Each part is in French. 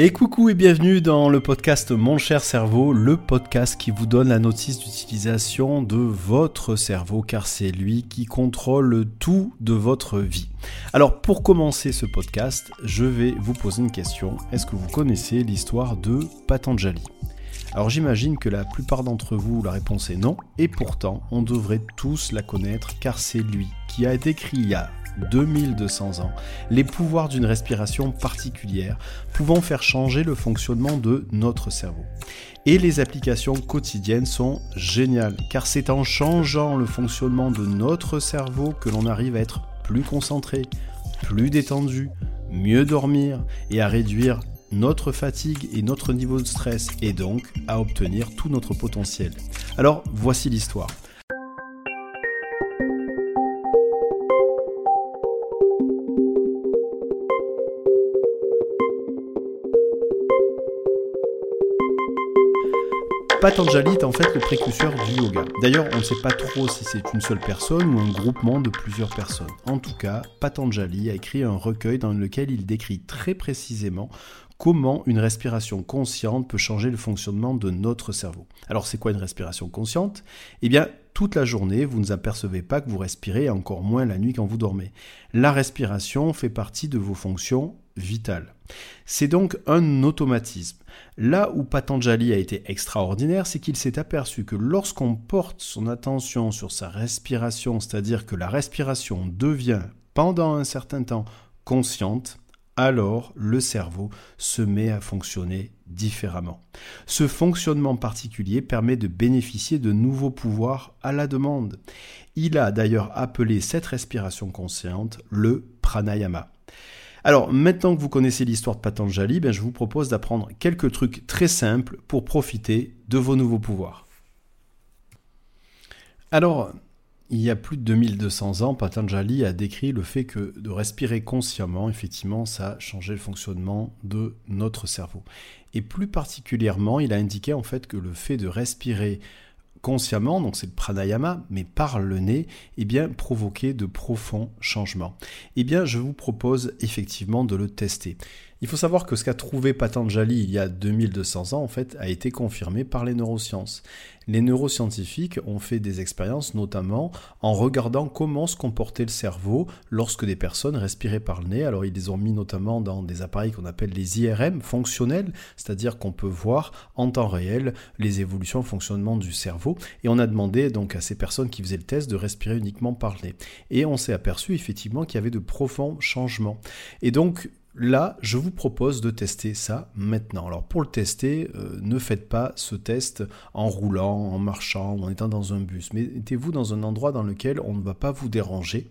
Et coucou et bienvenue dans le podcast Mon cher cerveau, le podcast qui vous donne la notice d'utilisation de votre cerveau car c'est lui qui contrôle tout de votre vie. Alors pour commencer ce podcast, je vais vous poser une question. Est-ce que vous connaissez l'histoire de Patanjali? Alors j'imagine que la plupart d'entre vous, la réponse est non, et pourtant on devrait tous la connaître car c'est lui qui a écrit il y 2200 ans, les pouvoirs d'une respiration particulière pouvant faire changer le fonctionnement de notre cerveau. Et les applications quotidiennes sont géniales, car c'est en changeant le fonctionnement de notre cerveau que l'on arrive à être plus concentré, plus détendu, mieux dormir et à réduire notre fatigue et notre niveau de stress et donc à obtenir tout notre potentiel. Alors voici l'histoire. Patanjali est en fait le précurseur du yoga. D'ailleurs, on ne sait pas trop si c'est une seule personne ou un groupement de plusieurs personnes. En tout cas, Patanjali a écrit un recueil dans lequel il décrit très précisément comment une respiration consciente peut changer le fonctionnement de notre cerveau. Alors c'est quoi une respiration consciente? Eh bien, toute la journée, vous ne apercevez pas que vous respirez, encore moins la nuit quand vous dormez. La respiration fait partie de vos fonctions vitales. C'est donc un automatisme. Là où Patanjali a été extraordinaire, c'est qu'il s'est aperçu que lorsqu'on porte son attention sur sa respiration, c'est-à-dire que la respiration devient pendant un certain temps consciente, alors le cerveau se met à fonctionner différemment. Ce fonctionnement particulier permet de bénéficier de nouveaux pouvoirs à la demande. Il a d'ailleurs appelé cette respiration consciente le pranayama. Alors maintenant que vous connaissez l'histoire de Patanjali, ben, je vous propose d'apprendre quelques trucs très simples pour profiter de vos nouveaux pouvoirs. Alors, il y a plus de 2200 ans, Patanjali a décrit le fait que de respirer consciemment, effectivement, ça a changé le fonctionnement de notre cerveau. Et plus particulièrement, il a indiqué en fait que le fait de respirer consciemment, donc c'est le pranayama, mais par le nez, eh bien, de profonds changements. Eh bien, je vous propose effectivement de le tester. Il faut savoir que ce qu'a trouvé Patanjali il y a 2200 ans, en fait, a été confirmé par les neurosciences. Les neuroscientifiques ont fait des expériences notamment en regardant comment se comportait le cerveau lorsque des personnes respiraient par le nez. Alors ils les ont mis notamment dans des appareils qu'on appelle les IRM fonctionnels, c'est-à-dire qu'on peut voir en temps réel les évolutions, le fonctionnement du cerveau. Et on a demandé donc à ces personnes qui faisaient le test de respirer uniquement par le nez. Et on s'est aperçu effectivement qu'il y avait de profonds changements. Et donc Là, je vous propose de tester ça maintenant. Alors pour le tester, euh, ne faites pas ce test en roulant, en marchant en étant dans un bus. Mettez-vous dans un endroit dans lequel on ne va pas vous déranger,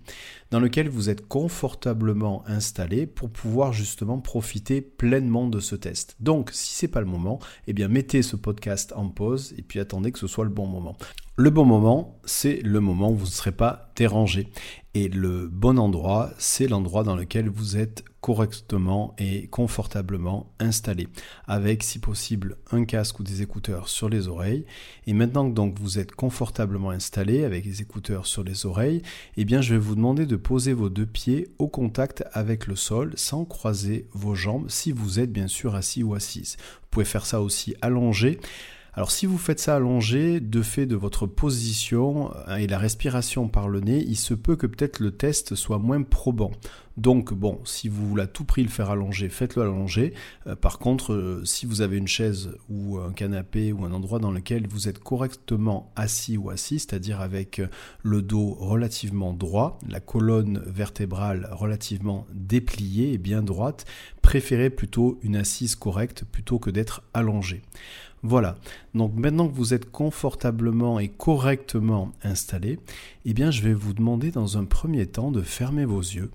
dans lequel vous êtes confortablement installé pour pouvoir justement profiter pleinement de ce test. Donc, si c'est pas le moment, eh bien mettez ce podcast en pause et puis attendez que ce soit le bon moment. Le bon moment, c'est le moment où vous ne serez pas dérangé. Et le bon endroit, c'est l'endroit dans lequel vous êtes correctement et confortablement installé, avec si possible un casque ou des écouteurs sur les oreilles. Et maintenant que donc vous êtes confortablement installé avec les écouteurs sur les oreilles, eh bien je vais vous demander de poser vos deux pieds au contact avec le sol sans croiser vos jambes si vous êtes bien sûr assis ou assise. Vous pouvez faire ça aussi allongé. Alors si vous faites ça allongé, de fait de votre position euh, et la respiration par le nez, il se peut que peut-être le test soit moins probant. Donc bon, si vous voulez à tout prix le faire allonger, faites-le allonger. Euh, par contre, euh, si vous avez une chaise ou un canapé ou un endroit dans lequel vous êtes correctement assis ou assis, c'est-à-dire avec le dos relativement droit, la colonne vertébrale relativement dépliée et bien droite, préférez plutôt une assise correcte plutôt que d'être allongé. Voilà. Donc maintenant que vous êtes confortablement et correctement installé, eh bien je vais vous demander dans un premier temps de fermer vos yeux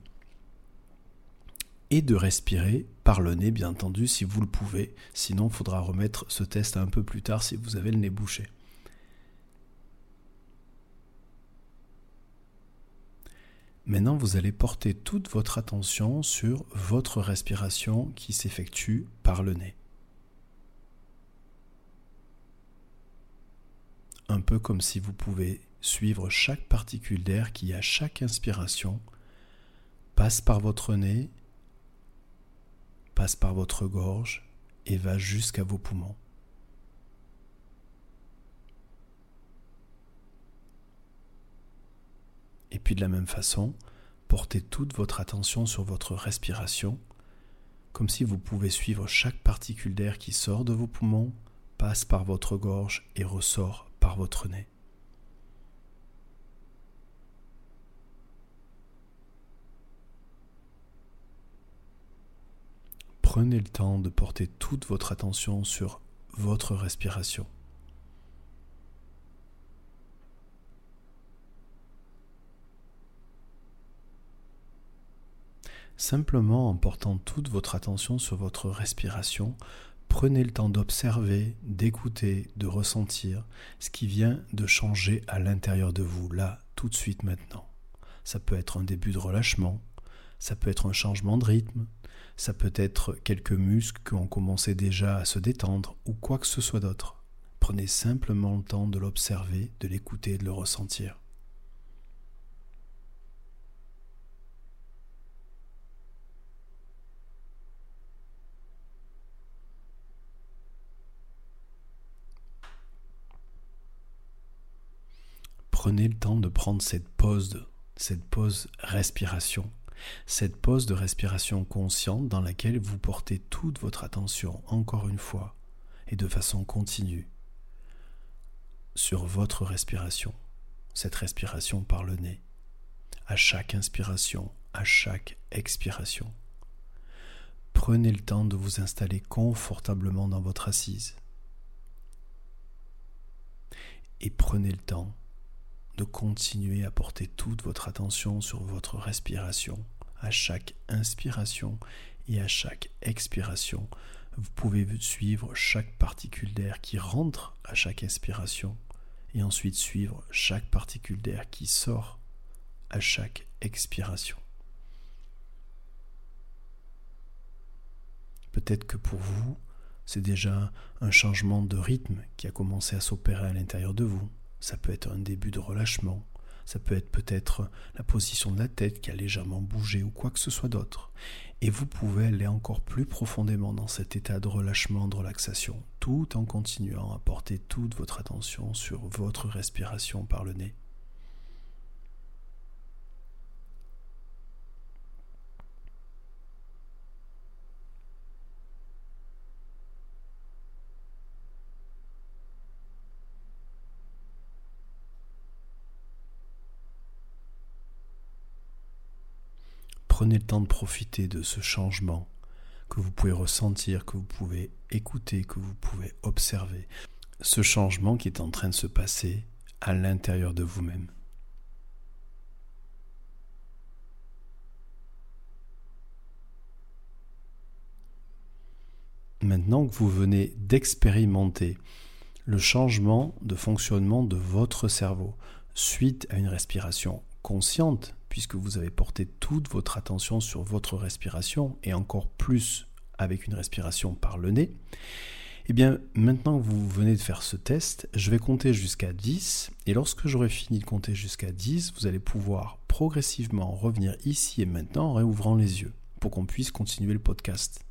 et de respirer par le nez, bien entendu, si vous le pouvez. Sinon, il faudra remettre ce test un peu plus tard si vous avez le nez bouché. Maintenant, vous allez porter toute votre attention sur votre respiration qui s'effectue par le nez. Un peu comme si vous pouvez suivre chaque particule d'air qui, à chaque inspiration, passe par votre nez, passe par votre gorge et va jusqu'à vos poumons. Et puis de la même façon, portez toute votre attention sur votre respiration, comme si vous pouvez suivre chaque particule d'air qui sort de vos poumons, passe par votre gorge et ressort par votre nez. Prenez le temps de porter toute votre attention sur votre respiration. Simplement en portant toute votre attention sur votre respiration, prenez le temps d'observer, d'écouter, de ressentir ce qui vient de changer à l'intérieur de vous, là, tout de suite maintenant. Ça peut être un début de relâchement, ça peut être un changement de rythme, ça peut être quelques muscles qui ont commencé déjà à se détendre ou quoi que ce soit d'autre. Prenez simplement le temps de l'observer, de l'écouter de le ressentir. Prenez le temps de prendre cette pause, cette pause respiration, cette pause de respiration consciente dans laquelle vous portez toute votre attention, encore une fois, et de façon continue, sur votre respiration, cette respiration par le nez, à chaque inspiration, à chaque expiration. Prenez le temps de vous installer confortablement dans votre assise. Et prenez le temps de continuer à porter toute votre attention sur votre respiration. À chaque inspiration et à chaque expiration, vous pouvez suivre chaque particule d'air qui rentre à chaque inspiration et ensuite suivre chaque particule d'air qui sort à chaque expiration. Peut-être que pour vous, c'est déjà un changement de rythme qui a commencé à s'opérer à l'intérieur de vous ça peut être un début de relâchement, ça peut être peut-être la position de la tête qui a légèrement bougé ou quoi que ce soit d'autre. Et vous pouvez aller encore plus profondément dans cet état de relâchement, de relaxation, tout en continuant à porter toute votre attention sur votre respiration par le nez. Prenez le temps de profiter de ce changement que vous pouvez ressentir, que vous pouvez écouter, que vous pouvez observer. Ce changement qui est en train de se passer à l'intérieur de vous-même. Maintenant que vous venez d'expérimenter le changement de fonctionnement de votre cerveau suite à une respiration consciente, puisque vous avez porté toute votre attention sur votre respiration, et encore plus avec une respiration par le nez, eh bien, maintenant que vous venez de faire ce test, je vais compter jusqu'à 10, et lorsque j'aurai fini de compter jusqu'à 10, vous allez pouvoir progressivement revenir ici et maintenant en réouvrant les yeux, pour qu'on puisse continuer le podcast.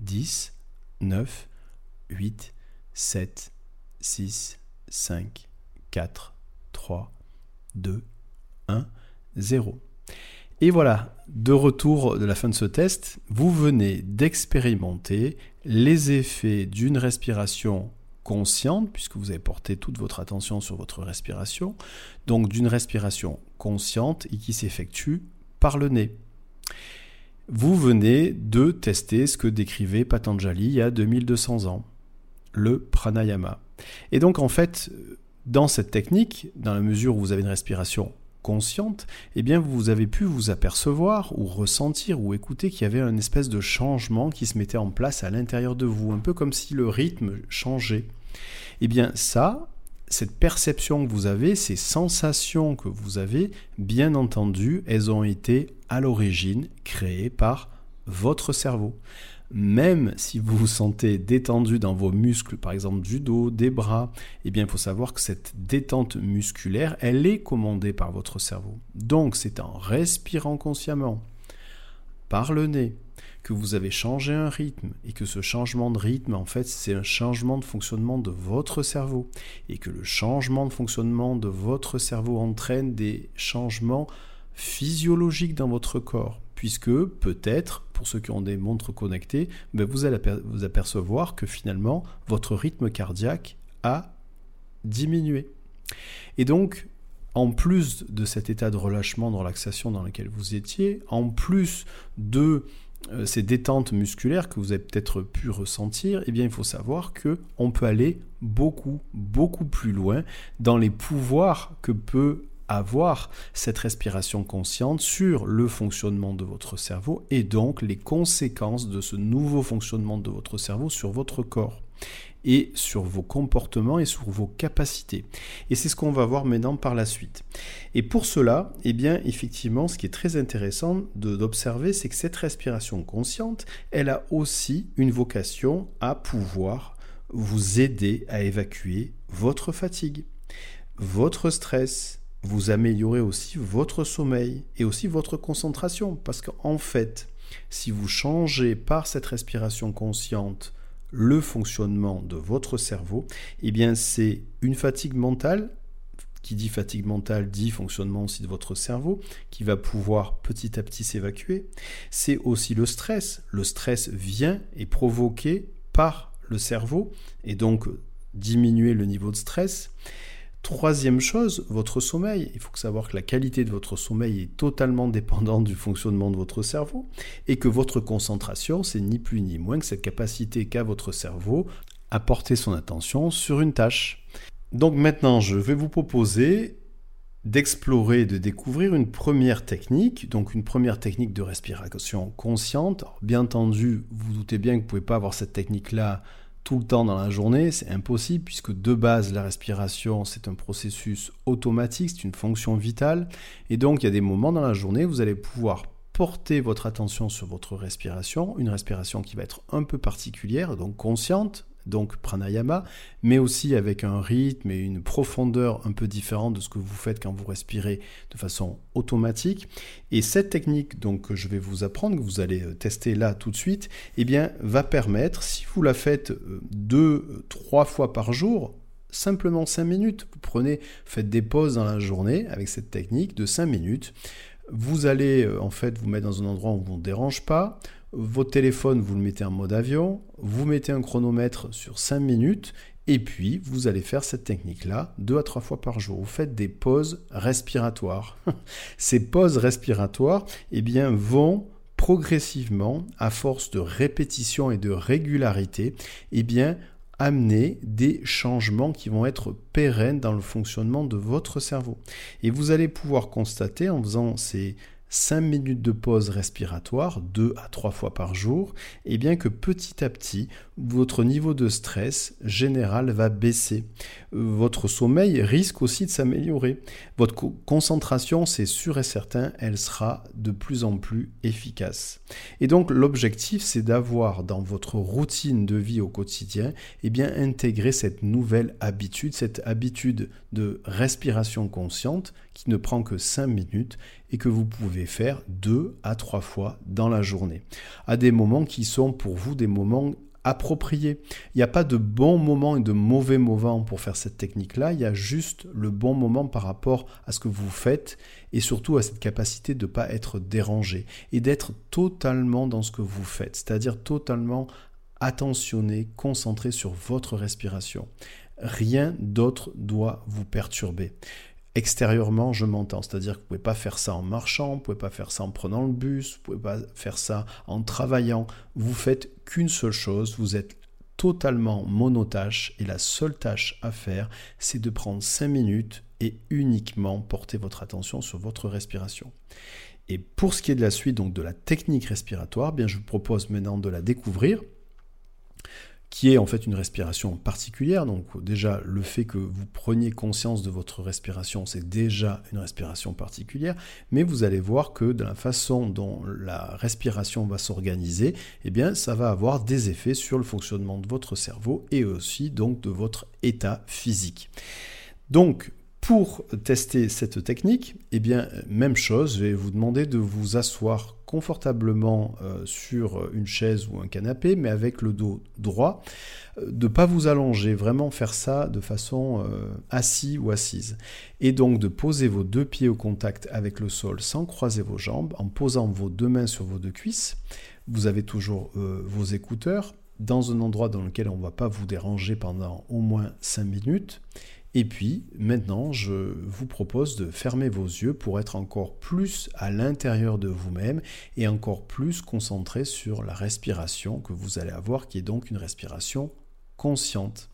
10, 9, 8, 7, 6, 5, 4, 3, 2, 1. 0. Et voilà, de retour de la fin de ce test, vous venez d'expérimenter les effets d'une respiration consciente, puisque vous avez porté toute votre attention sur votre respiration, donc d'une respiration consciente et qui s'effectue par le nez. Vous venez de tester ce que décrivait Patanjali il y a 2200 ans, le pranayama. Et donc en fait, dans cette technique, dans la mesure où vous avez une respiration consciente, eh bien vous avez pu vous apercevoir ou ressentir ou écouter qu'il y avait un espèce de changement qui se mettait en place à l'intérieur de vous, un peu comme si le rythme changeait. Eh bien ça, cette perception que vous avez, ces sensations que vous avez, bien entendu, elles ont été à l'origine créées par votre cerveau même si vous vous sentez détendu dans vos muscles, par exemple du dos, des bras, eh bien il faut savoir que cette détente musculaire, elle est commandée par votre cerveau. Donc c'est en respirant consciemment par le nez que vous avez changé un rythme et que ce changement de rythme, en fait, c'est un changement de fonctionnement de votre cerveau et que le changement de fonctionnement de votre cerveau entraîne des changements physiologiques dans votre corps puisque peut-être, pour ceux qui ont des montres connectées, ben, vous allez vous apercevoir que finalement, votre rythme cardiaque a diminué. Et donc, en plus de cet état de relâchement, de relaxation dans lequel vous étiez, en plus de euh, ces détentes musculaires que vous avez peut-être pu ressentir, eh bien il faut savoir que on peut aller beaucoup beaucoup plus loin dans les pouvoirs que peut avoir cette respiration consciente sur le fonctionnement de votre cerveau et donc les conséquences de ce nouveau fonctionnement de votre cerveau sur votre corps et sur vos comportements et sur vos capacités. Et c'est ce qu'on va voir maintenant par la suite. Et pour cela, eh bien, effectivement, ce qui est très intéressant d'observer, c'est que cette respiration consciente, elle a aussi une vocation à pouvoir vous aider à évacuer votre fatigue, votre stress, vous améliorez aussi votre sommeil et aussi votre concentration. Parce qu'en fait, si vous changez par cette respiration consciente le fonctionnement de votre cerveau, eh bien c'est une fatigue mentale qui dit fatigue mentale dit fonctionnement aussi de votre cerveau, qui va pouvoir petit à petit s'évacuer. C'est aussi le stress. Le stress vient et provoqué par le cerveau, et donc diminuer le niveau de stress. Troisième chose, votre sommeil. Il faut savoir que la qualité de votre sommeil est totalement dépendante du fonctionnement de votre cerveau et que votre concentration, c'est ni plus ni moins que cette capacité qu'a votre cerveau à porter son attention sur une tâche. Donc maintenant, je vais vous proposer d'explorer, de découvrir une première technique, donc une première technique de respiration consciente. bien entendu, vous, vous doutez bien que vous ne pouvez pas avoir cette technique-là tout le temps dans la journée, c'est impossible puisque de base la respiration c'est un processus automatique, c'est une fonction vitale. Et donc il y a des moments dans la journée où vous allez pouvoir porter votre attention sur votre respiration, une respiration qui va être un peu particulière, donc consciente, donc pranayama, mais aussi avec un rythme et une profondeur un peu différente de ce que vous faites quand vous respirez de façon automatique. Et cette technique donc que je vais vous apprendre, que vous allez euh, tester là tout de suite, eh bien va permettre, si vous la faites euh, deux, euh, trois fois par jour, simplement cinq minutes, vous prenez, faites des pauses dans la journée avec cette technique de cinq minutes. Vous allez en fait vous mettre dans un endroit où on ne dérange pas, votre téléphone, vous le mettez en mode avion, vous mettez un chronomètre sur 5 minutes, et puis vous allez faire cette technique-là deux à trois fois par jour. Vous faites des pauses respiratoires. Ces pauses respiratoires, eh bien, vont progressivement, à force de répétition et de régularité, eh bien, amener des changements qui vont être pérennes dans le fonctionnement de votre cerveau. Et vous allez pouvoir constater en faisant ces 5 minutes de pause respiratoire, 2 à 3 fois par jour, et bien que petit à petit, votre niveau de stress général va baisser. Votre sommeil risque aussi de s'améliorer. Votre concentration, c'est sûr et certain, elle sera de plus en plus efficace. Et donc l'objectif, c'est d'avoir dans votre routine de vie au quotidien, et bien intégrer cette nouvelle habitude, cette habitude de respiration consciente qui ne prend que 5 minutes et que vous pouvez faire deux à trois fois dans la journée, à des moments qui sont pour vous des moments appropriés. Il n'y a pas de bon moment et de mauvais moment pour faire cette technique-là, il y a juste le bon moment par rapport à ce que vous faites et surtout à cette capacité de ne pas être dérangé et d'être totalement dans ce que vous faites, c'est-à-dire totalement attentionné, concentré sur votre respiration. Rien d'autre doit vous perturber extérieurement, je m'entends. C'est-à-dire que vous ne pouvez pas faire ça en marchant, vous ne pouvez pas faire ça en prenant le bus, vous ne pouvez pas faire ça en travaillant. Vous faites qu'une seule chose, vous êtes totalement monotâche et la seule tâche à faire, c'est de prendre 5 minutes et uniquement porter votre attention sur votre respiration. Et pour ce qui est de la suite, donc de la technique respiratoire, bien je vous propose maintenant de la découvrir qui est en fait une respiration particulière. Donc déjà, le fait que vous preniez conscience de votre respiration, c'est déjà une respiration particulière, mais vous allez voir que de la façon dont la respiration va s'organiser, eh bien, ça va avoir des effets sur le fonctionnement de votre cerveau et aussi donc de votre état physique. Donc, Pour tester cette technique, eh bien, même chose, je vais vous demander de vous asseoir confortablement euh, sur une chaise ou un canapé, mais avec le dos droit, euh, de ne pas vous allonger, vraiment faire ça de façon euh, assis ou assise. Et donc de poser vos deux pieds au contact avec le sol sans croiser vos jambes, en posant vos deux mains sur vos deux cuisses. Vous avez toujours vos écouteurs dans un endroit dans lequel on ne va pas vous déranger pendant au moins 5 minutes. Et puis maintenant, je vous propose de fermer vos yeux pour être encore plus à l'intérieur de vous-même et encore plus concentré sur la respiration que vous allez avoir, qui est donc une respiration consciente.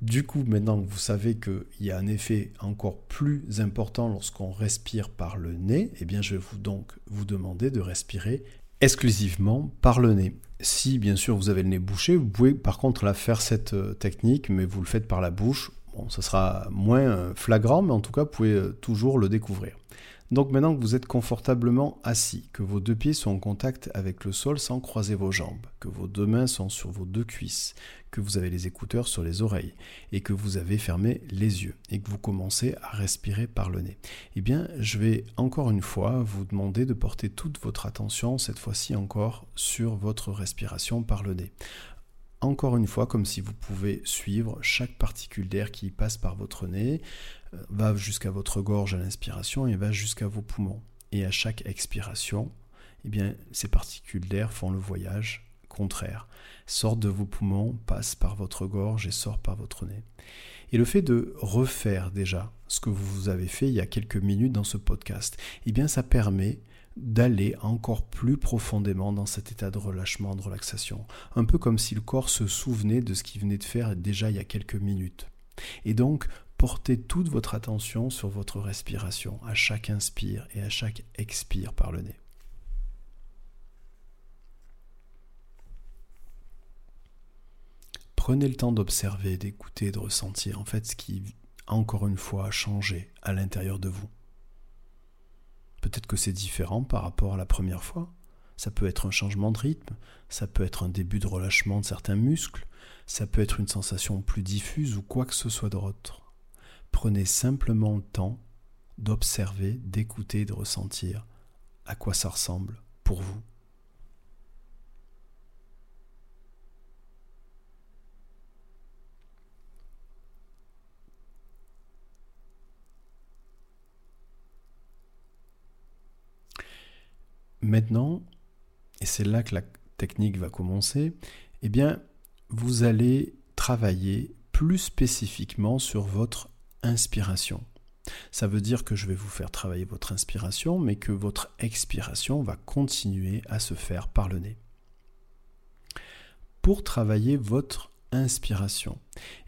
Du coup, maintenant que vous savez qu'il y a un effet encore plus important lorsqu'on respire par le nez, eh bien je vais vous donc vous demander de respirer exclusivement par le nez. Si bien sûr vous avez le nez bouché, vous pouvez par contre la faire cette euh, technique, mais vous le faites par la bouche. Bon, ça sera moins euh, flagrant, mais en tout cas, vous pouvez euh, toujours le découvrir. Donc maintenant que vous êtes confortablement assis, que vos deux pieds sont en contact avec le sol sans croiser vos jambes, que vos deux mains sont sur vos deux cuisses, que vous avez les écouteurs sur les oreilles et que vous avez fermé les yeux et que vous commencez à respirer par le nez, eh bien je vais encore une fois vous demander de porter toute votre attention, cette fois-ci encore, sur votre respiration par le nez. Encore une fois, comme si vous pouvez suivre chaque particule d'air qui passe par votre nez, va jusqu'à votre gorge à l'inspiration et va jusqu'à vos poumons. Et à chaque expiration, eh bien, ces particules d'air font le voyage contraire. Sortent de vos poumons, passent par votre gorge et sortent par votre nez. Et le fait de refaire déjà ce que vous avez fait il y a quelques minutes dans ce podcast, eh bien, ça permet d'aller encore plus profondément dans cet état de relâchement, de relaxation. Un peu comme si le corps se souvenait de ce qu'il venait de faire déjà il y a quelques minutes. Et donc, portez toute votre attention sur votre respiration, à chaque inspire et à chaque expire par le nez. Prenez le temps d'observer, d'écouter, de ressentir en fait ce qui, encore une fois, a changé à l'intérieur de vous. Peut-être que c'est différent par rapport à la première fois. Ça peut être un changement de rythme, ça peut être un début de relâchement de certains muscles, ça peut être une sensation plus diffuse ou quoi que ce soit d'autre. Prenez simplement le temps d'observer, d'écouter, de ressentir à quoi ça ressemble pour vous. Maintenant, et c'est là que la technique va commencer, eh bien, vous allez travailler plus spécifiquement sur votre inspiration. Ça veut dire que je vais vous faire travailler votre inspiration, mais que votre expiration va continuer à se faire par le nez. Pour travailler votre inspiration,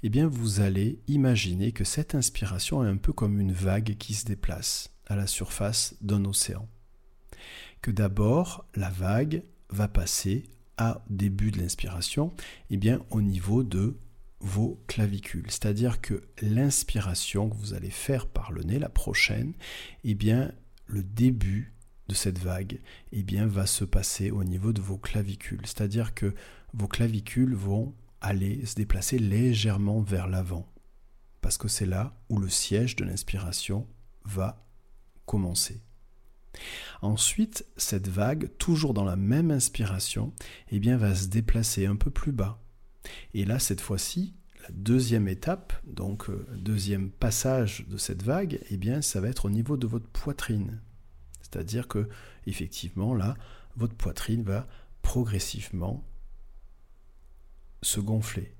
eh bien vous allez imaginer que cette inspiration est un peu comme une vague qui se déplace à la surface d'un océan que d'abord la vague va passer à début de l'inspiration, eh bien au niveau de vos clavicules. C'est-à-dire que l'inspiration que vous allez faire par le nez, la prochaine, eh bien le début de cette vague, eh bien va se passer au niveau de vos clavicules. C'est-à-dire que vos clavicules vont aller se déplacer légèrement vers l'avant. Parce que c'est là où le siège de l'inspiration va commencer. Ensuite, cette vague, toujours dans la même inspiration, eh bien, va se déplacer un peu plus bas. Et là, cette fois-ci, la deuxième étape, donc euh, deuxième passage de cette vague, eh bien, ça va être au niveau de votre poitrine. C'est-à-dire que, effectivement, là, votre poitrine va progressivement se gonfler.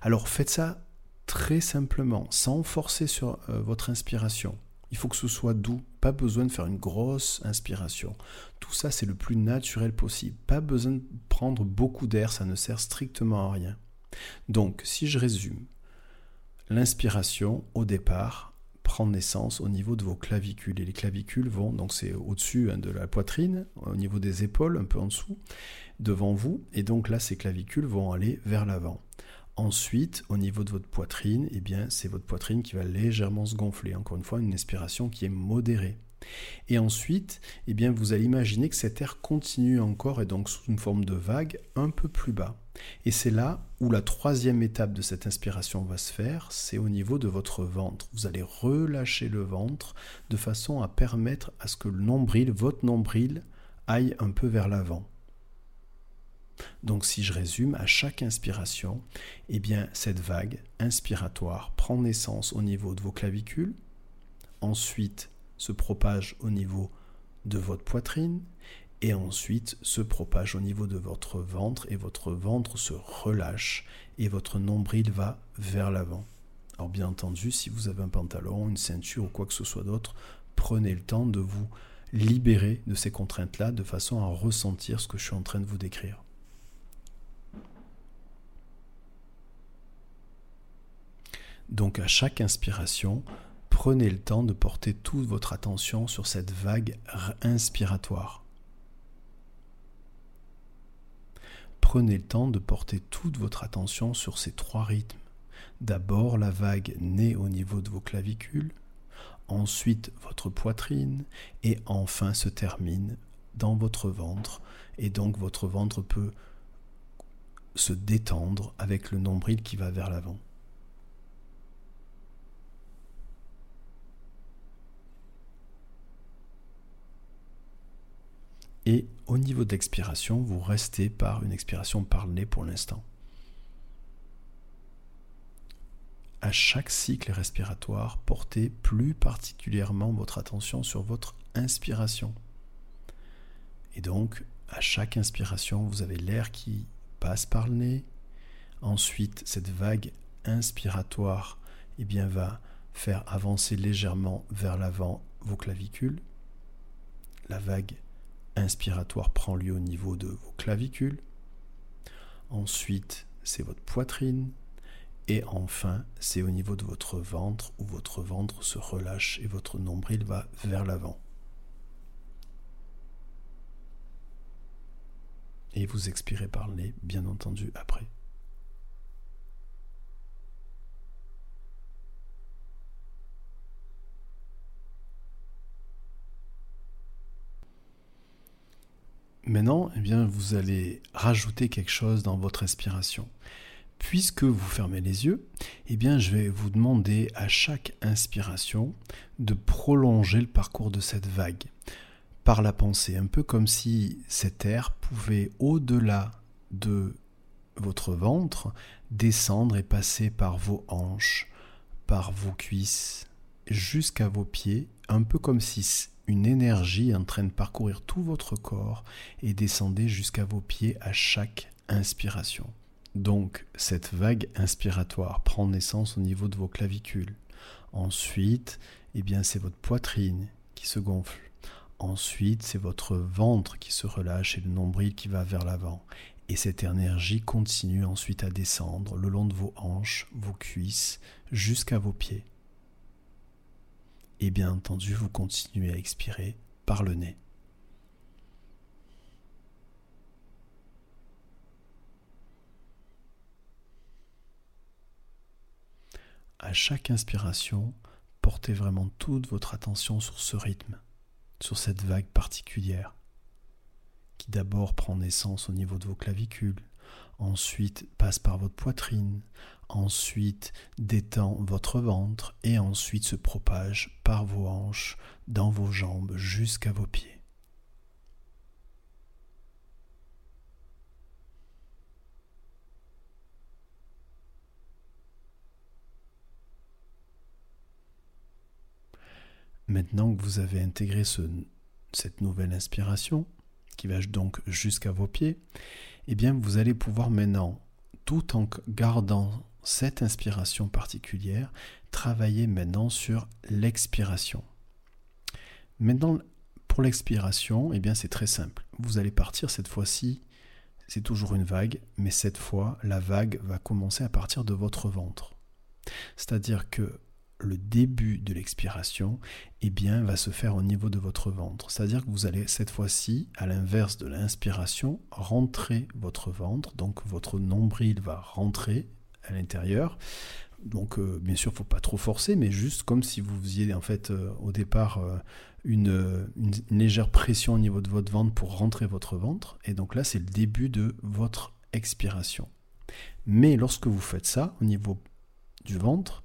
Alors faites ça très simplement, sans forcer sur euh, votre inspiration. Il faut que ce soit doux, pas besoin de faire une grosse inspiration. Tout ça, c'est le plus naturel possible. Pas besoin de prendre beaucoup d'air, ça ne sert strictement à rien. Donc, si je résume, l'inspiration, au départ, prend naissance au niveau de vos clavicules. Et les clavicules vont, donc c'est au-dessus hein, de la poitrine, au niveau des épaules, un peu en dessous, devant vous. Et donc là, ces clavicules vont aller vers l'avant. Ensuite, au niveau de votre poitrine, eh bien, c'est votre poitrine qui va légèrement se gonfler. Encore une fois, une inspiration qui est modérée. Et ensuite, eh bien, vous allez imaginer que cet air continue encore et donc sous une forme de vague un peu plus bas. Et c'est là où la troisième étape de cette inspiration va se faire, c'est au niveau de votre ventre. Vous allez relâcher le ventre de façon à permettre à ce que le nombril, votre nombril, aille un peu vers l'avant. Donc si je résume, à chaque inspiration, eh bien cette vague inspiratoire prend naissance au niveau de vos clavicules, ensuite se propage au niveau de votre poitrine et ensuite se propage au niveau de votre ventre et votre ventre se relâche et votre nombril va vers l'avant. Alors bien entendu, si vous avez un pantalon, une ceinture ou quoi que ce soit d'autre, prenez le temps de vous libérer de ces contraintes-là de façon à ressentir ce que je suis en train de vous décrire. Donc à chaque inspiration, prenez le temps de porter toute votre attention sur cette vague inspiratoire. Prenez le temps de porter toute votre attention sur ces trois rythmes. D'abord la vague naît au niveau de vos clavicules, ensuite votre poitrine et enfin se termine dans votre ventre et donc votre ventre peut se détendre avec le nombril qui va vers l'avant. Et au niveau d'expiration, vous restez par une expiration par le nez pour l'instant. À chaque cycle respiratoire, portez plus particulièrement votre attention sur votre inspiration. Et donc, à chaque inspiration, vous avez l'air qui passe par le nez. Ensuite, cette vague inspiratoire eh bien, va faire avancer légèrement vers l'avant vos clavicules. La vague inspiratoire prend lieu au niveau de vos clavicules. Ensuite, c'est votre poitrine. Et enfin, c'est au niveau de votre ventre où votre ventre se relâche et votre nombril va vers l'avant. Et vous expirez par le bien entendu, après. Maintenant, eh bien, vous allez rajouter quelque chose dans votre respiration. Puisque vous fermez les yeux, eh bien, je vais vous demander à chaque inspiration de prolonger le parcours de cette vague par la pensée, un peu comme si cet air pouvait, au-delà de votre ventre, descendre et passer par vos hanches, par vos cuisses, jusqu'à vos pieds, un peu comme si une énergie en train de parcourir tout votre corps et descendez jusqu'à vos pieds à chaque inspiration. Donc cette vague inspiratoire prend naissance au niveau de vos clavicules. Ensuite, eh bien c'est votre poitrine qui se gonfle. Ensuite, c'est votre ventre qui se relâche et le nombril qui va vers l'avant. Et cette énergie continue ensuite à descendre le long de vos hanches, vos cuisses, jusqu'à vos pieds. Et bien entendu, vous continuez à expirer par le nez. À chaque inspiration, portez vraiment toute votre attention sur ce rythme, sur cette vague particulière, qui d'abord prend naissance au niveau de vos clavicules, ensuite passe par votre poitrine, ensuite détend votre ventre et ensuite se propage par vos hanches, dans vos jambes jusqu'à vos pieds. Maintenant que vous avez intégré cette nouvelle inspiration, qui va donc jusqu'à vos pieds, eh bien vous allez pouvoir maintenant, tout en gardant cette inspiration particulière, travailler maintenant sur l'expiration. Maintenant, pour l'expiration, eh bien c'est très simple. Vous allez partir cette fois-ci, c'est toujours une vague, mais cette fois, la vague va commencer à partir de votre ventre. C'est-à-dire que le début de l'expiration eh bien, va se faire au niveau de votre ventre. C'est-à-dire que vous allez cette fois-ci, à l'inverse de l'inspiration, rentrer votre ventre. Donc votre nombril va rentrer à l'intérieur. Donc, euh, bien sûr, faut pas trop forcer, mais juste comme si vous faisiez en fait euh, au départ euh, une, une, légère pression au niveau de votre ventre pour rentrer votre ventre. Et donc là, c'est le début de votre expiration. Mais lorsque vous faites ça au niveau du ventre,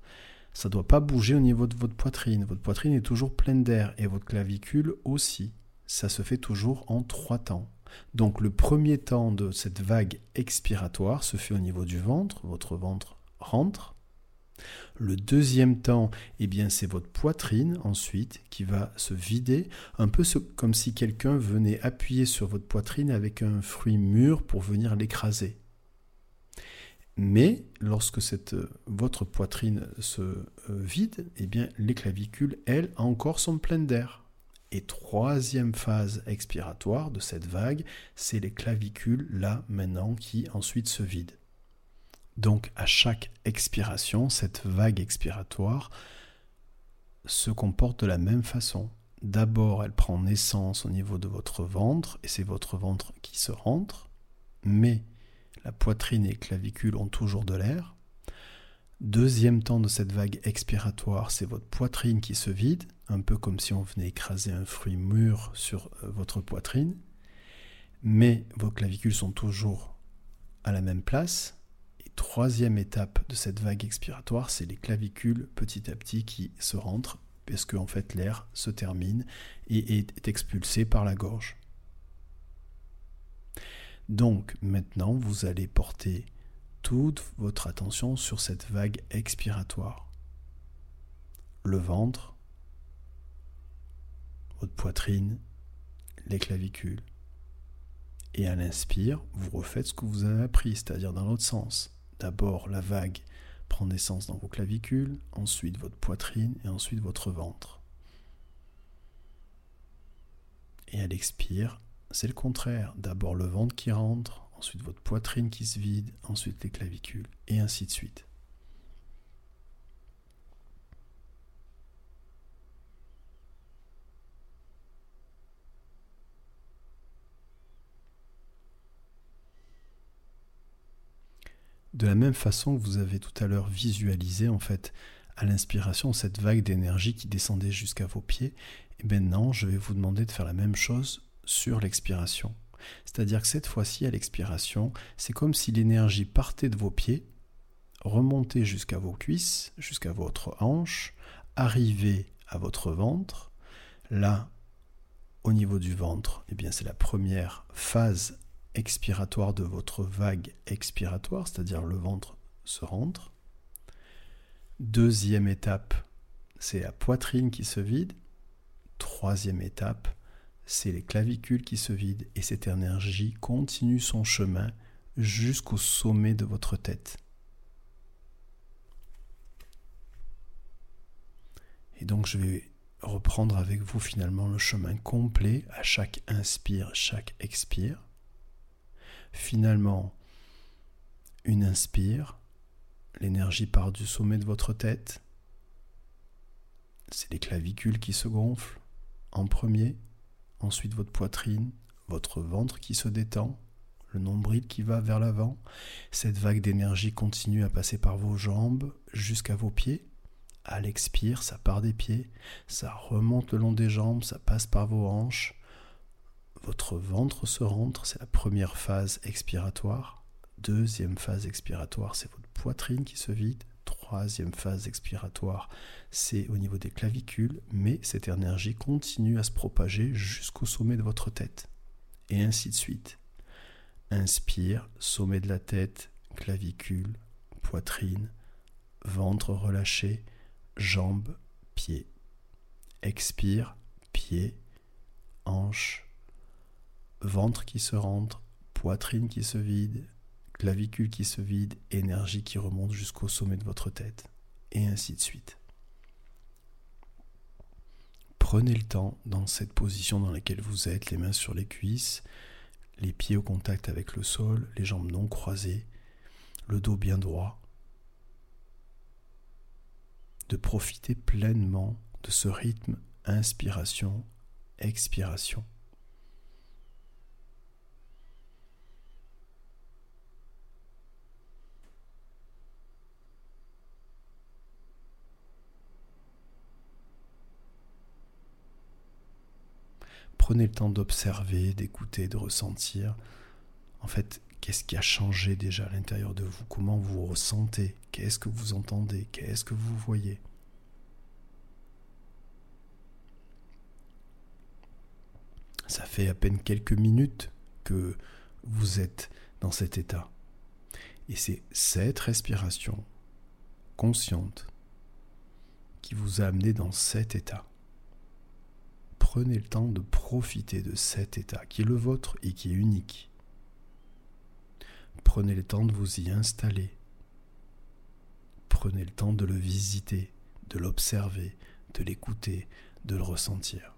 ça doit pas bouger au niveau de votre poitrine. Votre poitrine est toujours pleine d'air et votre clavicule aussi. Ça se fait toujours en trois temps. Donc le premier temps de cette vague expiratoire se fait au niveau du ventre, votre ventre rentre. Le deuxième temps, eh bien, c'est votre poitrine ensuite qui va se vider, un peu comme si quelqu'un venait appuyer sur votre poitrine avec un fruit mûr pour venir l'écraser. Mais lorsque votre poitrine se euh, vide, eh bien, les clavicules, elles, encore sont pleines d'air. Et troisième phase expiratoire de cette vague, c'est les clavicules, là, maintenant, qui ensuite se vident. Donc à chaque expiration, cette vague expiratoire se comporte de la même façon. D'abord, elle prend naissance au niveau de votre ventre, et c'est votre ventre qui se rentre, mais la poitrine et les clavicules ont toujours de l'air. Deuxième temps de cette vague expiratoire, c'est votre poitrine qui se vide, un peu comme si on venait écraser un fruit mûr sur euh, votre poitrine, mais vos clavicules sont toujours à la même place, troisième étape de cette vague expiratoire, c'est les clavicules petit à petit qui se rentrent, parce qu'en en fait l'air se termine et est expulsé par la gorge. Donc maintenant, vous allez porter toute votre attention sur cette vague expiratoire. Le ventre, votre poitrine, les clavicules. Et à l'inspire, vous refaites ce que vous avez appris, c'est-à-dire dans l'autre sens. D'abord, la vague prend naissance dans vos clavicules, ensuite votre poitrine et ensuite votre ventre. Et elle expire, c'est le contraire. D'abord le ventre qui rentre, ensuite votre poitrine qui se vide, ensuite les clavicules, et ainsi de suite. De la même façon que vous avez tout à l'heure visualisé en fait à l'inspiration cette vague d'énergie qui descendait jusqu'à vos pieds, et maintenant je vais vous demander de faire la même chose sur l'expiration. C'est-à-dire que cette fois-ci à l'expiration, c'est comme si l'énergie partait de vos pieds, remontait jusqu'à vos cuisses, jusqu'à votre hanche, arrivait à votre ventre. Là, au niveau du ventre, eh bien c'est la première phase expiratoire de votre vague expiratoire, c'est-à-dire le ventre se rentre. Deuxième étape, c'est la poitrine qui se vide. Troisième étape, c'est les clavicules qui se vident et cette énergie continue son chemin jusqu'au sommet de votre tête. Et donc je vais reprendre avec vous finalement le chemin complet à chaque inspire, chaque expire. Finalement, une inspire, l'énergie part du sommet de votre tête. C'est les clavicules qui se gonflent en premier, ensuite votre poitrine, votre ventre qui se détend, le nombril qui va vers l'avant. Cette vague d'énergie continue à passer par vos jambes jusqu'à vos pieds. À l'expire, ça part des pieds, ça remonte le long des jambes, ça passe par vos hanches, votre ventre se rentre, c'est la première phase expiratoire. Deuxième phase expiratoire, c'est votre poitrine qui se vide. Troisième phase expiratoire, c'est au niveau des clavicules, mais cette énergie continue à se propager jusqu'au sommet de votre tête. Et ainsi de suite. Inspire, sommet de la tête, clavicule, poitrine, ventre relâché, jambes, pieds. Expire, pieds, hanches, ventre qui se rentre, poitrine qui se vide, clavicule qui se vide, énergie qui remonte jusqu'au sommet de votre tête, et ainsi de suite. Prenez le temps dans cette position dans laquelle vous êtes, les mains sur les cuisses, les pieds au contact avec le sol, les jambes non croisées, le dos bien droit, de profiter pleinement de ce rythme inspiration, Prenez le temps d'observer, d'écouter, de ressentir. En fait, qu'est-ce qui a changé déjà à l'intérieur de vous? Comment vous ressentez? Qu'est-ce que vous entendez? Qu'est-ce que vous voyez? Ça fait à peine quelques minutes que vous êtes dans cet état. Et c'est cette respiration consciente qui vous a amené dans cet état. Prenez le temps de profiter de cet état qui est le vôtre et qui est unique. Prenez le temps de vous y installer. Prenez le temps de le visiter, de l'observer, de l'écouter, de le ressentir.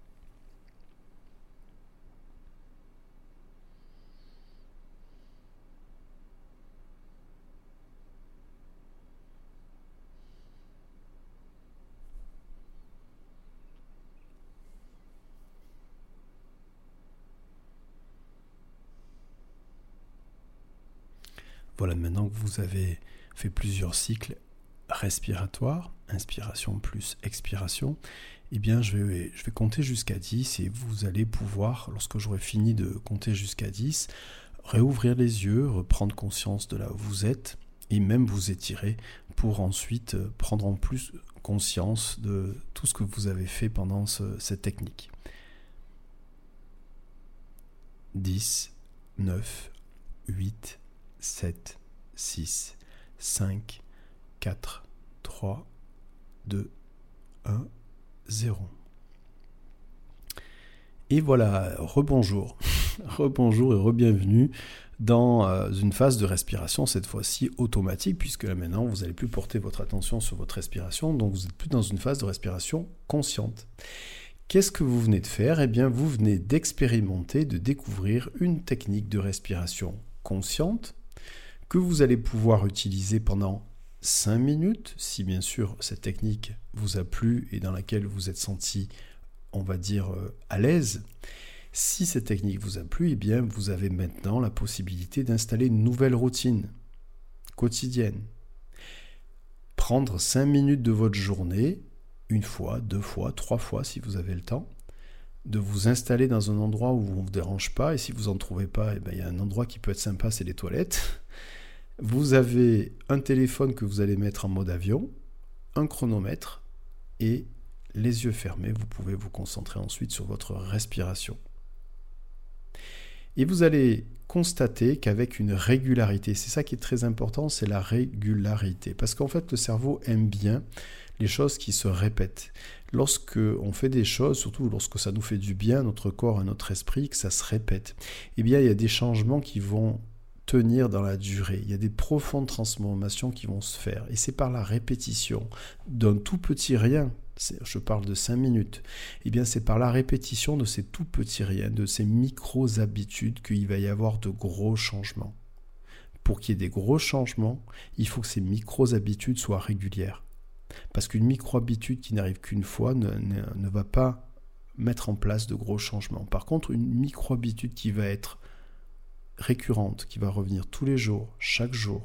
Voilà, maintenant que vous avez fait plusieurs cycles respiratoires, inspiration plus expiration, eh bien je vais, je vais compter jusqu'à 10 et vous allez pouvoir, lorsque j'aurai fini de compter jusqu'à 10, réouvrir les yeux, reprendre conscience de là où vous êtes et même vous étirer pour ensuite prendre en plus conscience de tout ce que vous avez fait pendant cette technique. 10, 9, 8, 7, 6, 5, 4, 3, 2, 1, 0. Et voilà, rebonjour. rebonjour et re-bienvenue dans euh, une phase de respiration, cette fois-ci automatique, puisque là maintenant, vous n'allez plus porter votre attention sur votre respiration, donc vous n'êtes plus dans une phase de respiration consciente. Qu'est-ce que vous venez de faire? Eh bien, vous venez d'expérimenter, de découvrir une technique de respiration consciente que vous allez pouvoir utiliser pendant 5 minutes, si bien sûr cette technique vous a plu et dans laquelle vous êtes senti, on va dire, euh, à l'aise. Si cette technique vous a plu, eh bien vous avez maintenant la possibilité d'installer une nouvelle routine quotidienne. Prendre 5 minutes de votre journée, une fois, deux fois, trois fois si vous avez le temps, de vous installer dans un endroit où on ne vous dérange pas, et si vous n'en trouvez pas, eh bien, il y a un endroit qui peut être sympa, c'est les toilettes. Vous avez un téléphone que vous allez mettre en mode avion, un chronomètre et les yeux fermés, vous pouvez vous concentrer ensuite sur votre respiration. Et vous allez constater qu'avec une régularité, c'est ça qui est très important, c'est la régularité. Parce qu'en fait, le cerveau aime bien les choses qui se répètent. Lorsque on fait des choses, surtout lorsque ça nous fait du bien, notre corps et notre esprit, que ça se répète, eh bien, il y a des changements qui vont tenir dans la durée. Il y a des profondes transformations qui vont se faire. Et c'est par la répétition d'un tout petit rien. Je parle de cinq minutes. Eh bien, c'est par la répétition de ces tout petits riens, de ces micro-habitudes qu'il va y avoir de gros changements. Pour qu'il y ait des gros changements, il faut que ces micro-habitudes soient régulières. Parce qu'une micro-habitude qui n'arrive qu'une fois ne, ne va pas mettre en place de gros changements. Par contre, une micro-habitude qui va être récurrente qui va revenir tous les jours, chaque jour,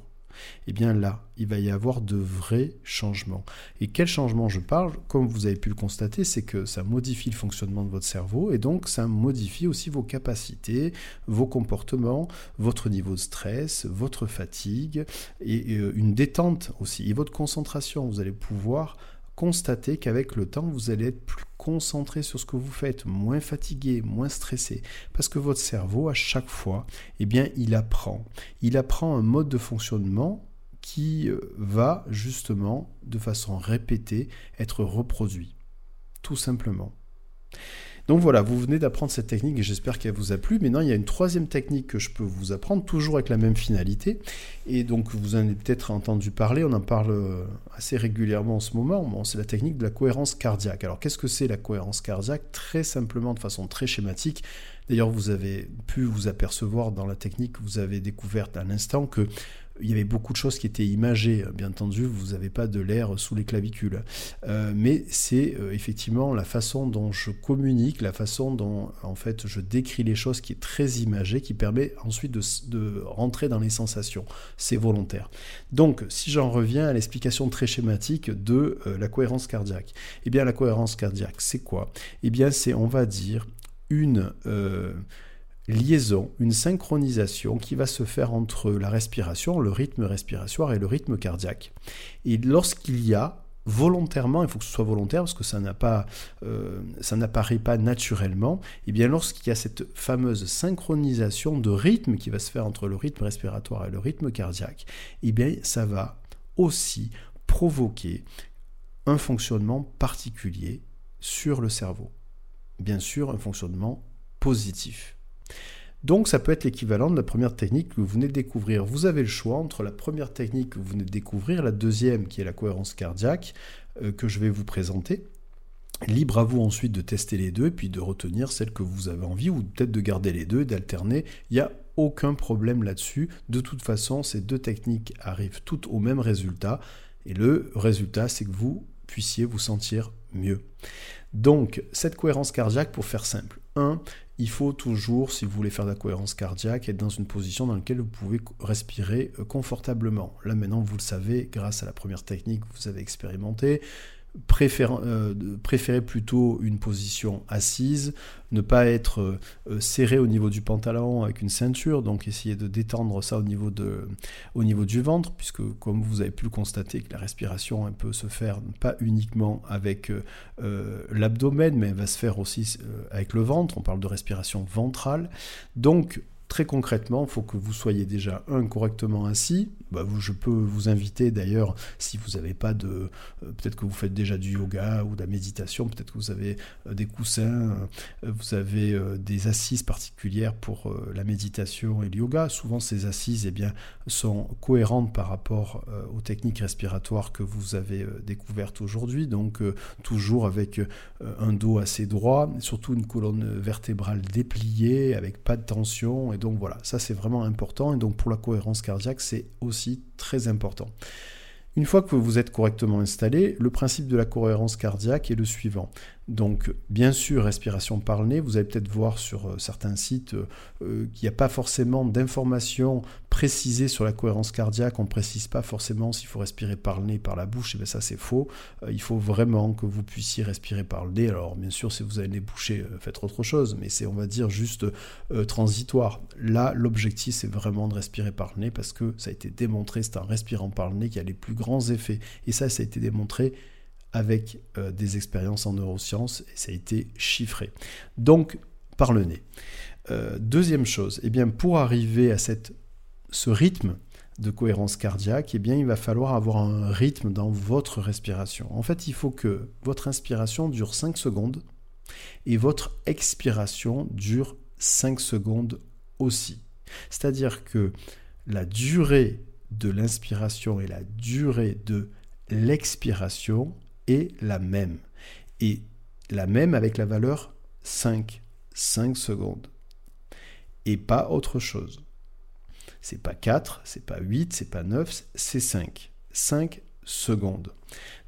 eh bien là, il va y avoir de vrais changements. Et quel changement je parle? Comme vous avez pu le constater, c'est que ça modifie le fonctionnement de votre cerveau et donc ça modifie aussi vos capacités, vos comportements, votre niveau de stress, votre fatigue et euh, une détente aussi et votre concentration. Vous allez pouvoir constater qu'avec le temps, vous allez être plus concentré sur ce que vous faites, moins fatigué, moins stressé, parce que votre cerveau, à chaque fois, eh bien, il apprend. Il apprend un mode de fonctionnement qui euh, va justement, de façon répétée, être reproduit. Tout simplement. Donc voilà, vous venez d'apprendre cette technique et j'espère qu'elle vous a plu. Maintenant, il y a une troisième technique que je peux vous apprendre, toujours avec la même finalité. Et donc, vous en avez peut-être entendu parler, on en parle euh, assez régulièrement en ce moment. c'est la technique de la cohérence cardiaque. Alors, qu'est-ce que c'est la cohérence cardiaque? Très simplement, de façon très schématique. D'ailleurs, vous avez pu vous apercevoir dans la technique que vous avez découverte à l'instant que il y avait beaucoup de choses qui étaient imagées. Bien entendu, vous n'avez pas de l'air sous les clavicules. Euh, mais c'est euh, effectivement la façon dont je communique, la façon dont en fait je décris les choses qui est très imagée, qui permet ensuite de, rentrer dans les sensations. C'est volontaire. Donc, si j'en reviens à l'explication très schématique de euh, la cohérence cardiaque, eh bien la cohérence cardiaque, c'est quoi? Eh bien, c'est, on va dire, une euh, liaison, une synchronisation qui va se faire entre la respiration, le rythme respiratoire et le rythme cardiaque. Et lorsqu'il y a volontairement, il faut que ce soit volontaire parce que ça pas, euh, n'apparaît pas naturellement. Et bien lorsqu'il y a cette fameuse synchronisation de rythme qui va se faire entre le rythme respiratoire et le rythme cardiaque, et bien ça va aussi provoquer un fonctionnement particulier sur le cerveau. Bien sûr, un fonctionnement positif. Donc ça peut être l'équivalent de la première technique que vous venez de découvrir. Vous avez le choix entre la première technique que vous venez de découvrir, la deuxième qui est la cohérence cardiaque, euh, que je vais vous présenter. Libre à vous ensuite de tester les deux puis de retenir celle que vous avez envie ou peut-être de garder les deux et d'alterner. Il n'y a aucun problème là-dessus. De toute façon, ces deux techniques arrivent toutes au même résultat. Et le résultat, c'est que vous puissiez vous sentir mieux. Donc, cette cohérence cardiaque, pour faire simple, 1, il faut toujours, si vous voulez faire de la cohérence cardiaque, être dans une position dans laquelle vous pouvez respirer euh, confortablement. Là maintenant, vous le savez, grâce à la première technique que vous avez expérimentée, euh, préférer plutôt une position assise, ne pas être euh, serré au niveau du pantalon avec une ceinture, donc essayer de détendre ça au niveau, du ventre, puisque comme vous avez pu le constater, la respiration peut se faire pas uniquement avec euh, l'abdomen, mais elle va se faire aussi avec le ventre, on parle de respiration ventrale. Donc Très concrètement, il faut que vous soyez déjà, un, correctement assis. Bah, je peux vous inviter d'ailleurs, si vous n'avez pas de... Euh, peut-être que vous faites déjà du yoga ou de la méditation, peut-être que vous avez euh, des coussins, euh, vous avez des assises particulières pour la méditation et le yoga. Souvent, ces assises eh bien, sont cohérentes par rapport aux techniques respiratoires que vous avez découvertes aujourd'hui. Donc, toujours avec un dos assez droit, surtout une colonne vertébrale dépliée, avec pas de tension donc voilà, ça c'est vraiment important. Et donc pour la cohérence cardiaque, c'est aussi très important. Une fois que vous êtes correctement installé, le principe de la cohérence cardiaque est le suivant. Donc, bien sûr, respiration par le nez. Vous allez peut-être voir sur euh, certains sites euh, euh, qu'il n'y a pas forcément d'informations précisées sur la cohérence cardiaque. On ne précise pas forcément s'il faut respirer par le nez, par la bouche. Et eh bien ça, c'est faux. il faut vraiment que vous puissiez respirer par le nez. Alors, bien sûr, si vous avez les bouchées, faites autre chose. Mais c'est, on va dire, juste transitoire. Là, l'objectif, c'est vraiment de respirer par le nez parce que ça a été démontré, c'est en respirant par le nez qu'il y a les plus grands effets. Et ça, ça a été démontré avec euh, des expériences en neurosciences et ça a été chiffré. Donc, par le nez. Euh, deuxième chose, eh bien, pour arriver à cette, ce rythme de cohérence cardiaque, eh bien, il va falloir avoir un rythme dans votre respiration. En fait, il faut que votre inspiration dure 5 secondes et votre expiration dure 5 secondes aussi. C'est-à-dire que la durée de l'inspiration et la durée de l'expiration la même. Et la même avec la valeur 5. 5 secondes. Et pas autre chose. C'est pas 4, c'est pas 8, c'est pas 9, c'est 5. 5 secondes.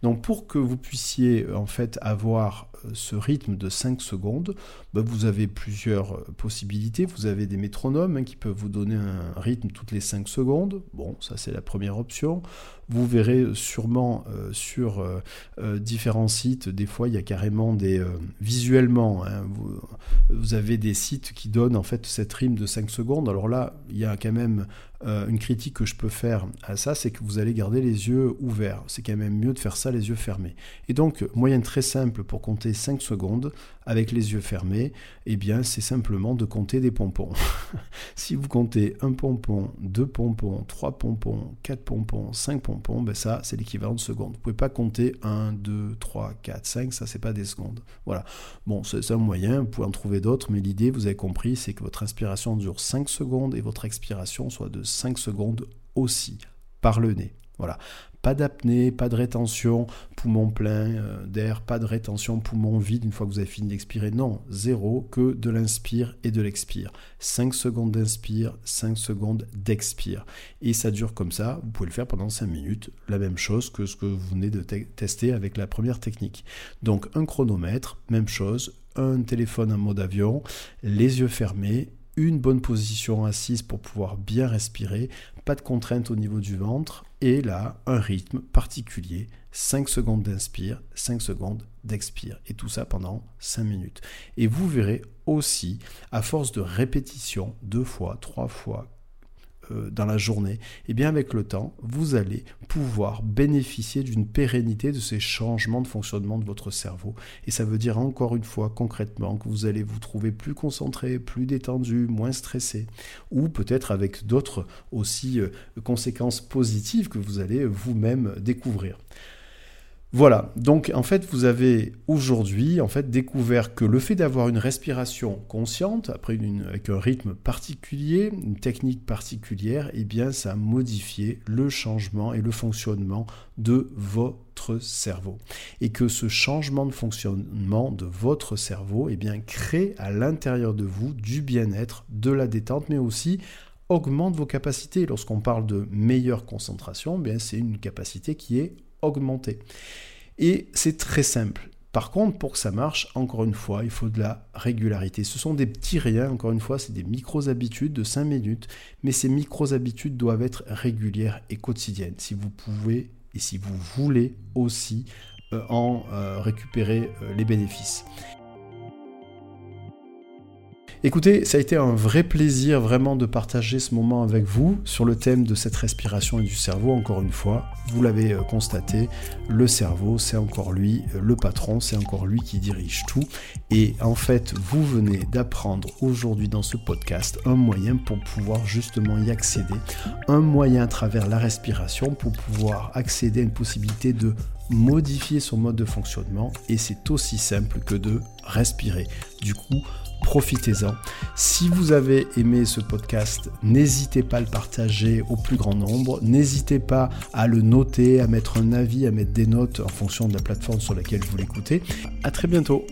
Donc pour que vous puissiez en fait avoir euh, ce rythme de 5 secondes, bah, vous avez plusieurs euh, possibilités. Vous avez des métronomes hein, qui peuvent vous donner un rythme toutes les 5 secondes. Bon, ça c'est la première option. Vous verrez sûrement euh, sur différents sites, des fois il y a carrément des... visuellement, hein, vous, vous, avez des sites qui donnent en fait cette rythme de 5 secondes. Alors là, il y a quand même une critique que je peux faire à ça, c'est que vous allez garder les yeux ouverts. C'est quand même mieux de faire ça les yeux fermés. Et donc, moyenne très simple pour compter 5 secondes avec les yeux fermés, eh bien, c'est simplement de compter des pompons. si vous comptez un pompon, deux pompons, trois pompons, quatre pompons, cinq pompons, ben ça, c'est l'équivalent de secondes. Vous pouvez pas compter 1, 2, 3, 4, 5, ça, c'est pas des secondes. Voilà. Bon, c'est un moyen, vous pouvez en trouver d'autres, mais l'idée, vous avez compris, c'est que votre inspiration dure 5 secondes et votre expiration soit de 5 secondes aussi, par le nez. Voilà. Pas d'apnée, pas de rétention, poumon plein euh, d'air, pas de rétention, poumon vide une fois que vous avez fini d'expirer. Non, zéro, que de l'inspire et de l'expire. 5 secondes d'inspire, 5 secondes d'expire. Et ça dure comme ça, vous pouvez le faire pendant 5 minutes. La même chose que ce que vous venez de tester avec la première technique. Donc un chronomètre, même chose, un téléphone en mode avion, les yeux fermés une bonne position assise pour pouvoir bien respirer, pas de contrainte au niveau du ventre, et là, un rythme particulier, 5 secondes d'inspire, 5 secondes d'expire, et tout ça pendant 5 minutes. Et vous verrez aussi, à force de répétition, deux fois, trois fois, dans la journée, et eh bien avec le temps, vous allez pouvoir bénéficier d'une pérennité de ces changements de fonctionnement de votre cerveau. Et ça veut dire encore une fois concrètement que vous allez vous trouver plus concentré, plus détendu, moins stressé, ou peut-être avec d'autres aussi euh, conséquences positives que vous allez vous-même découvrir. Voilà, donc en fait vous avez aujourd'hui en fait découvert que le fait d'avoir une respiration consciente, après avec un rythme particulier, une technique particulière, eh bien ça a modifié le changement et le fonctionnement de votre cerveau. Et que ce changement de fonctionnement de votre cerveau eh bien, crée à l'intérieur de vous du bien-être, de la détente, mais aussi augmente vos capacités. Lorsqu'on parle de meilleure concentration, eh bien c'est une capacité qui est augmenter. Et c'est très simple. Par contre, pour que ça marche, encore une fois, il faut de la régularité. Ce sont des petits riens, encore une fois, c'est des micro-habitudes de 5 minutes, mais ces micro-habitudes doivent être régulières et quotidiennes. Si vous pouvez et si vous voulez aussi euh, en euh, récupérer euh, les bénéfices. Écoutez, ça a été un vrai plaisir vraiment de partager ce moment avec vous sur le thème de cette respiration et du cerveau. Encore une fois, vous l'avez euh, constaté, le cerveau, c'est encore lui, euh, le patron, c'est encore lui qui dirige tout. Et en fait, vous venez d'apprendre aujourd'hui dans ce podcast un moyen pour pouvoir justement y accéder, un moyen à travers la respiration pour pouvoir accéder à une possibilité de modifier son mode de fonctionnement et c'est aussi simple que de respirer. Du coup, profitez-en. Si vous avez aimé ce podcast, n'hésitez pas à le partager au plus grand nombre. N'hésitez pas à le noter, à mettre un avis, à mettre des notes en fonction de la plateforme sur laquelle vous l'écoutez. À très bientôt.